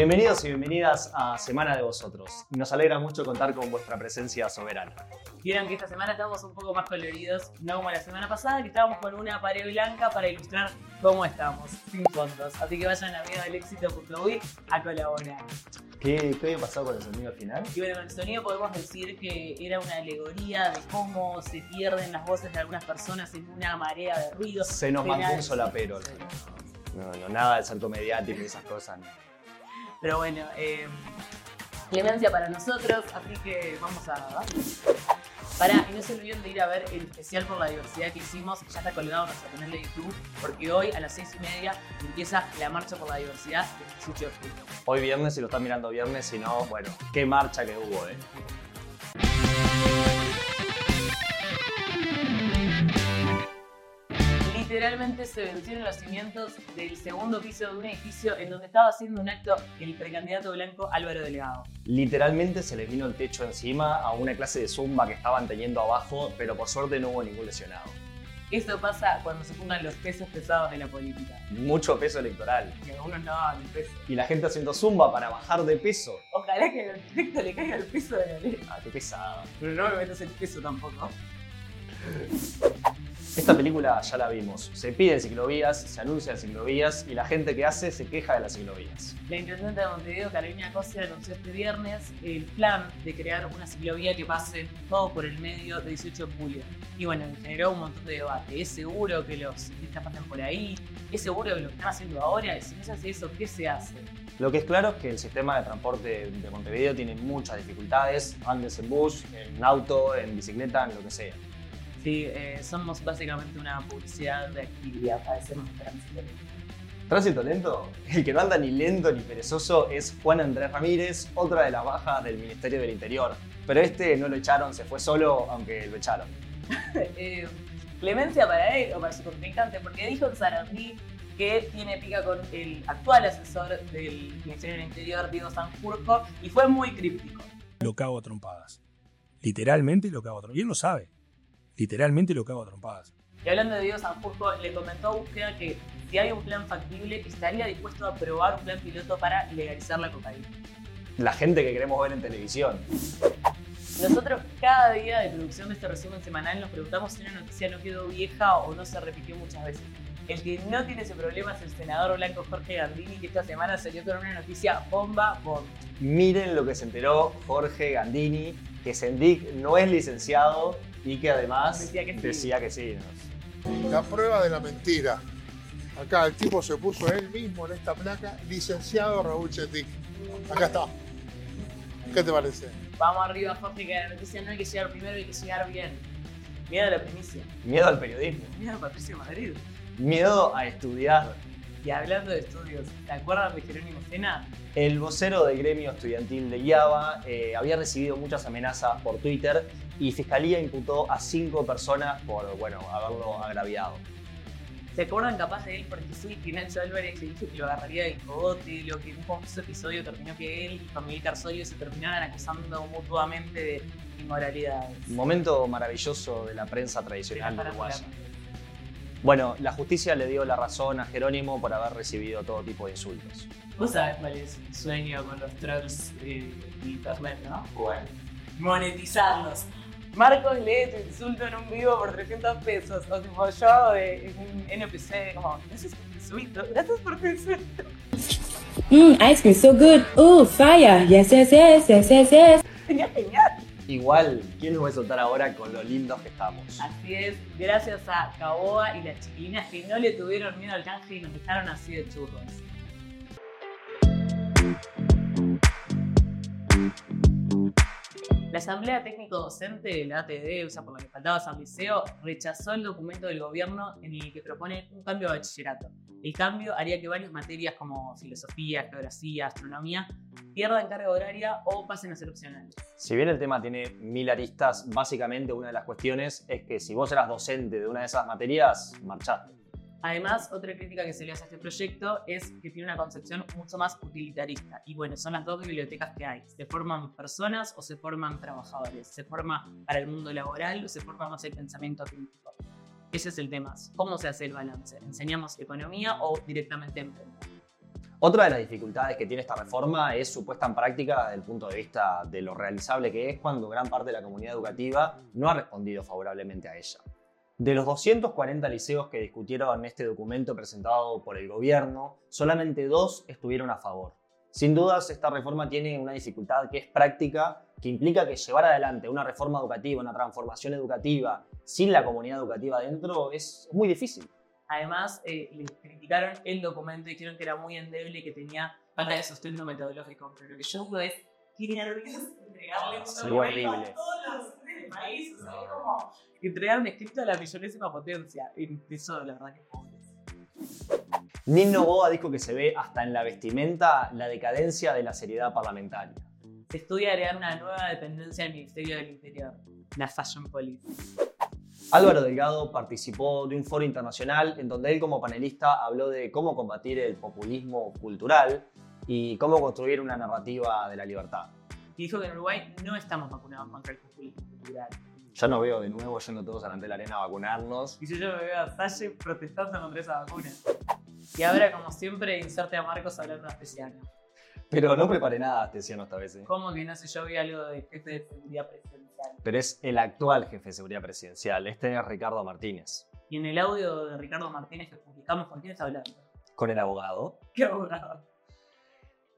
Bienvenidos y bienvenidas a Semana de Vosotros. Nos alegra mucho contar con vuestra presencia soberana. Vieron que esta semana estamos un poco más coloridos, no como la semana pasada, que estábamos con una pared blanca para ilustrar cómo estamos, sin fondos. Así que vayan a miedodelexito.uy a colaborar. ¿Qué, ¿Qué había pasado con el sonido al final? Y bueno, con el sonido podemos decir que era una alegoría de cómo se pierden las voces de algunas personas en una marea de ruido. Se nos mandó un solapero. No, no, nada del salto mediático y esas cosas. no. Pero bueno, eh, clemencia para nosotros, así que vamos a... Pará, y no se olviden de ir a ver el especial por la diversidad que hicimos, ya está colgado en nuestro canal de YouTube, porque hoy a las seis y media empieza la marcha por la diversidad del 18 de julio. Hoy viernes, si lo están mirando viernes, si no, bueno, qué marcha que hubo, ¿eh? Literalmente se vencieron los cimientos del segundo piso de un edificio en donde estaba haciendo un acto el precandidato blanco Álvaro Delegado. Literalmente se les vino el techo encima a una clase de zumba que estaban teniendo abajo, pero por suerte no hubo ningún lesionado. Esto pasa cuando se juntan los pesos pesados de la política. Mucho peso electoral. Que algunos no daban el peso. Y la gente haciendo zumba para bajar de peso. Ojalá que al arquitecto le caiga el peso de la ley. Ah, qué pesado. Pero no me metas el peso tampoco. Esta película ya la vimos. Se piden ciclovías, se anuncian ciclovías y la gente que hace se queja de las ciclovías. La intendente de Montevideo, Carolina Cosia, anunció este viernes el plan de crear una ciclovía que pase todo por el medio de 18 de julio. Y bueno, generó un montón de debate. ¿Es seguro que los ciclistas pasen por ahí? ¿Es seguro que lo que están haciendo ahora? Y si no se hace eso, ¿qué se hace? Lo que es claro es que el sistema de transporte de Montevideo tiene muchas dificultades. Andes en bus, en auto, en bicicleta, en lo que sea. Sí, eh, somos básicamente una publicidad de actividad, padecemos de tránsito. Tránsito lento, el que no anda ni lento ni perezoso es Juan Andrés Ramírez, otra de las bajas del Ministerio del Interior. Pero este no lo echaron, se fue solo, aunque lo echaron. Eh, clemencia para él o para su contrincante, porque dijo en Sarandí que tiene pica con el actual asesor del Ministerio del Interior, Diego Sanjurjo, y fue muy críptico. lo cago a trompadas. Literalmente lo cago a trompadas. Y él lo sabe. Literalmente lo cago a trompadas. Y hablando de Diego Sanjurjo, le comentó a Búsqueda que si hay un plan factible, estaría dispuesto a aprobar un plan piloto para legalizar la cocaína. La gente que queremos ver en televisión. Nosotros cada día de producción de este resumen semanal nos preguntamos si una noticia no quedó vieja o no se repitió muchas veces. El que no tiene ese problema es el senador blanco Jorge Gandini, que esta semana salió con una noticia bomba bomba. Miren lo que se enteró Jorge Gandini, que Sendic no es licenciado y que además Decía que sí. decía que sí. La prueba de la mentira. Acá el tipo se puso él mismo en esta placa, licenciado Raúl Chendic. Acá está. ¿Qué te parece? Vamos arriba, Jorge, que la noticia no hay que llegar primero, hay que llegar bien. Miedo a la primicia. Miedo al periodismo, Miedo a Patricio Madrid. miedo a estudiar. Y hablando de estudios, ¿te acuerdas de Jerónimo Sena? El vocero del gremio estudiantil de IABA eh, había recibido muchas amenazas por Twitter y Fiscalía imputó a cinco personas por, bueno, haberlo agraviado. ¿Se acuerdan capaz de él? Porque sí, que Nacho Álvarez le dijo que lo agarraría del cogote, lo que en un famoso episodio terminó que él y Familia Carsolio se terminaran acusando mutuamente de inmoralidades. Momento maravilloso de la prensa tradicional uruguaya. Bueno, la justicia le dio la razón a Jerónimo por haber recibido todo tipo de insultos. Vos sabés cuál es mi sueño con los trolls eh, de internet, ¿no? Bueno. Monetizarlos. Marcos lee tu insulto en un vivo por 300 pesos. O tipo yo de un NPC, como, gracias por tu insulto, gracias por tu insulto. Mmm, ice cream so good. Ooh, fire. Yes, yes, yes, yes, yes, yes. Sería genial. Igual, ¿quién nos va a soltar ahora con lo lindos que estamos? Así es, gracias a Caboa y las chiquilinas que no le tuvieron miedo al canje y nos dejaron así de churros. La Asamblea Técnico Docente de la ATD, o sea, por la que faltaba San Liceo, rechazó el documento del gobierno en el que propone un cambio de bachillerato. El cambio haría que varias materias como filosofía, geografía, astronomía pierdan carga horaria o pasen a ser opcionales. Si bien el tema tiene mil aristas, básicamente una de las cuestiones es que si vos eras docente de una de esas materias, marchaste. Además, otra crítica que se le hace a este proyecto es que tiene una concepción mucho más utilitarista. Y bueno, son las dos bibliotecas que hay. ¿Se forman personas o se forman trabajadores? ¿Se forma para el mundo laboral o se forma más el pensamiento crítico? Ese es el tema. ¿Cómo se hace el balance? ¿Enseñamos economía o directamente emprender? Otra de las dificultades que tiene esta reforma es su puesta en práctica desde el punto de vista de lo realizable que es cuando gran parte de la comunidad educativa no ha respondido favorablemente a ella. De los 240 liceos que discutieron este documento presentado por el gobierno, solamente dos estuvieron a favor. Sin dudas, esta reforma tiene una dificultad que es práctica, que implica que llevar adelante una reforma educativa, una transformación educativa, sin la comunidad educativa dentro, es muy difícil. Además, eh, le criticaron el documento y dijeron que era muy endeble y que tenía falta de sustento metodológico. Pero lo que yo digo es, qué nervios entregarle un documento a todos los del país. O sea, es como entregar un escrito a la millonésima potencia. Y eso, la verdad que pobres. Nino Novoa dijo que se ve hasta en la vestimenta la decadencia de la seriedad parlamentaria. Se estudia agregar una nueva dependencia del Ministerio del Interior, la Fashion Police. Álvaro Delgado participó de un foro internacional en donde él como panelista habló de cómo combatir el populismo cultural y cómo construir una narrativa de la libertad. Y dijo que en Uruguay no estamos vacunados contra el populismo cultural. Ya no veo de nuevo yendo todos de la arena a vacunarnos. Y si yo me veo a Salle protestando contra esa vacuna. Y ahora, como siempre, inserte a Marcos hablando especial. Pero no preparé nada Astesiano esta vez. ¿eh? ¿Cómo que no sé yo vi algo de jefe de seguridad presidencial? Pero es el actual jefe de seguridad presidencial. Este es Ricardo Martínez. Y en el audio de Ricardo Martínez que publicamos, ¿con quién está hablando? Con el abogado. ¿Qué abogado?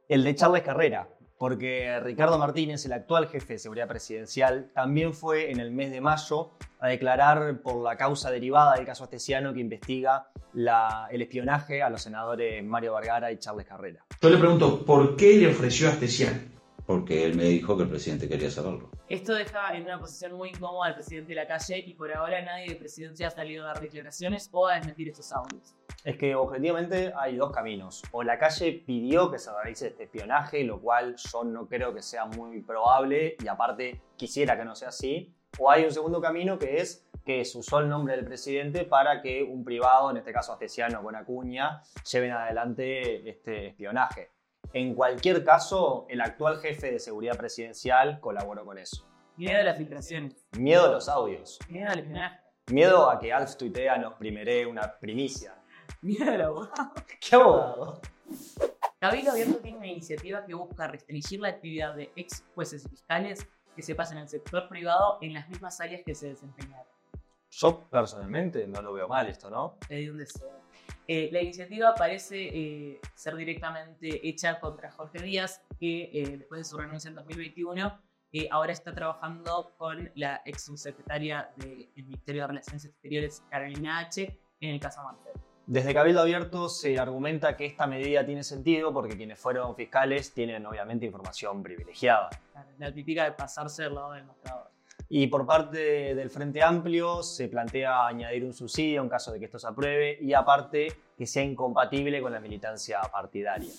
El de Charles Carrera. Porque Ricardo Martínez, el actual jefe de seguridad presidencial, también fue en el mes de mayo a declarar por la causa derivada del caso Astesiano que investiga la- el espionaje a los senadores Mario Vergara y Charles Carrera. Yo le pregunto, ¿por qué le ofreció a Astesiano? Porque él me dijo que el presidente quería saberlo. Esto deja en una posición muy incómoda al presidente de la calle y por ahora nadie de presidencia ha salido a dar declaraciones o a desmentir estos audios. Es que objetivamente hay dos caminos. O la calle pidió que se realice este espionaje, lo cual yo no creo que sea muy probable y aparte quisiera que no sea así. O hay un segundo camino que es que se usó el nombre del presidente para que un privado, en este caso Astesiano con Acuña, lleven adelante este espionaje. En cualquier caso, el actual jefe de seguridad presidencial colaboró con eso. Miedo a las filtraciones. Miedo a los audios. Miedo al espionaje. Miedo a que Alf tuitea nos primeré una primicia. Miedo al abogado. ¿Qué abogado? Cabildo Abierto tiene una iniciativa que busca restringir la actividad de ex jueces y fiscales que se pasan en el sector privado en las mismas áreas que se desempeñaron. Yo personalmente no lo veo mal esto, ¿no? Le di un deseo. Eh, la iniciativa parece eh, ser directamente hecha contra Jorge Díaz, que eh, después de su renuncia en 2021, eh, ahora está trabajando con la ex subsecretaria del Ministerio de Relaciones Exteriores, Carolina H., en el caso Marcel. Desde Cabildo Abierto se argumenta que esta medida tiene sentido porque quienes fueron fiscales tienen obviamente información privilegiada. La típica de pasarse del lado del mostrador. Y por parte del Frente Amplio se plantea añadir un subsidio en caso de que esto se apruebe y aparte que sea incompatible con la militancia partidaria.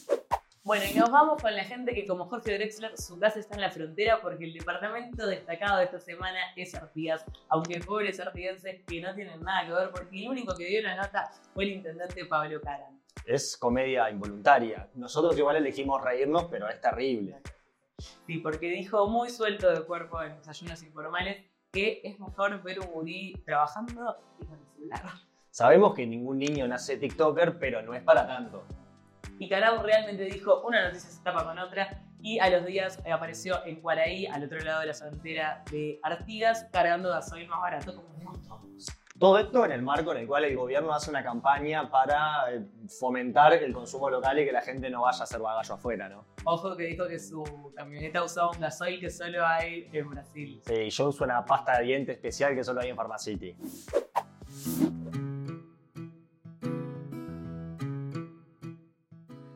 Bueno, y nos vamos con la gente que como Jorge Drexler, su casa está en la frontera porque el departamento destacado de esta semana es Artigas, aunque pobres artigenses que no tienen nada que ver porque el único que dio la nota fue el intendente Pablo Caran. Es comedia involuntaria. Nosotros igual elegimos reírnos, pero es terrible. Sí, porque dijo muy suelto de cuerpo en desayunos informales que es mejor ver un gurí trabajando y con el celular. Sabemos que ningún niño nace TikToker, pero no es para tanto. Y Carau realmente dijo una noticia se tapa con otra y a los días eh, apareció en Cuaraí, al otro lado de la frontera de Artigas, cargando gasoil más barato como un montón. Todo esto en el marco en el cual el gobierno hace una campaña para eh, fomentar el consumo local y que la gente no vaya a hacer bagallo afuera, ¿no? Ojo que dijo que su camioneta usaba un gasoil que solo hay en Brasil. Sí, yo uso una pasta de diente especial que solo hay en Pharmacity.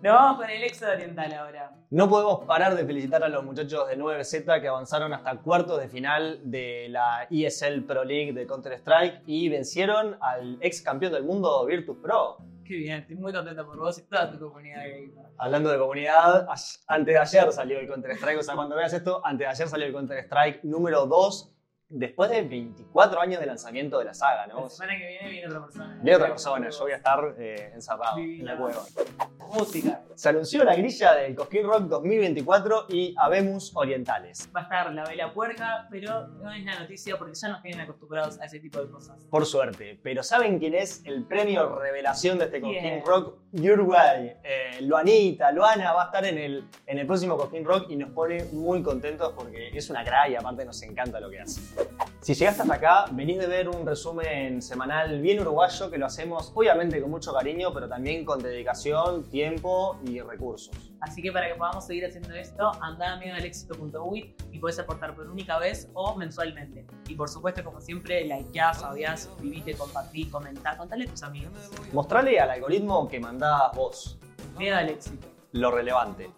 Nos vamos con el éxodo oriental ahora. No podemos parar de felicitar a los muchachos de 9Z que avanzaron hasta cuartos de final de la ESL Pro League de Counter-Strike y vencieron al ex campeón del mundo Virtus Pro. Qué bien, estoy muy contenta por vos y toda tu comunidad gamer. Hablando de comunidad, antes de ayer salió el Counter-Strike, o sea, cuando veas esto, antes de ayer salió el Counter-Strike número 2 después de 24 años de lanzamiento de la saga, ¿no? La semana que viene viene otra persona. Viene otra persona, yo voy a estar eh, encerrado en la cueva. Música. Se anunció la grilla del Cosquín Rock 2024 y Habemus Orientales. Va a estar la vela puerca, pero no es la noticia porque ya nos tienen acostumbrados a ese tipo de cosas. Por suerte. Pero ¿saben quién es el premio revelación de este Cosquín. Rock? Uruguay. Eh, Luanita, Luana va a estar en el, en el próximo Cosquín Rock y nos pone muy contentos porque es una cra y aparte nos encanta lo que hace. Si llegaste hasta acá, venís de ver un resumen semanal bien uruguayo que lo hacemos obviamente con mucho cariño, pero también con dedicación, tiempo y recursos. Así que para que podamos seguir haciendo esto, anda a amigosdelexito.uy y puedes aportar por única vez o mensualmente. Y por supuesto, como siempre, likeá, sabiá, suscribite, compartí, comentá, contale a tus amigos. Mostrale al algoritmo que mandás vos Miedo al éxito. lo relevante.